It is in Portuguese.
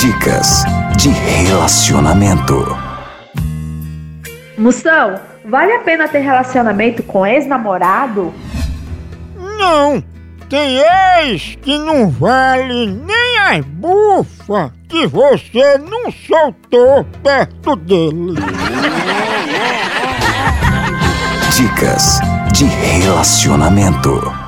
Dicas de relacionamento. Moção, vale a pena ter relacionamento com ex-namorado? Não! Tem ex que não vale nem as bufas que você não soltou perto dele. Dicas de relacionamento.